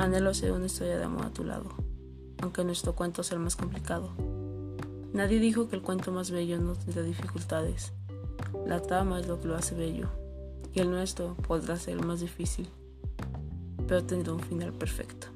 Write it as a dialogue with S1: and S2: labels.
S1: Anhelo hacer una historia de amor a tu lado, aunque nuestro cuento sea el más complicado. Nadie dijo que el cuento más bello no tendrá dificultades. La trama es lo que lo hace bello, y el nuestro podrá ser el más difícil, pero tendrá un final perfecto.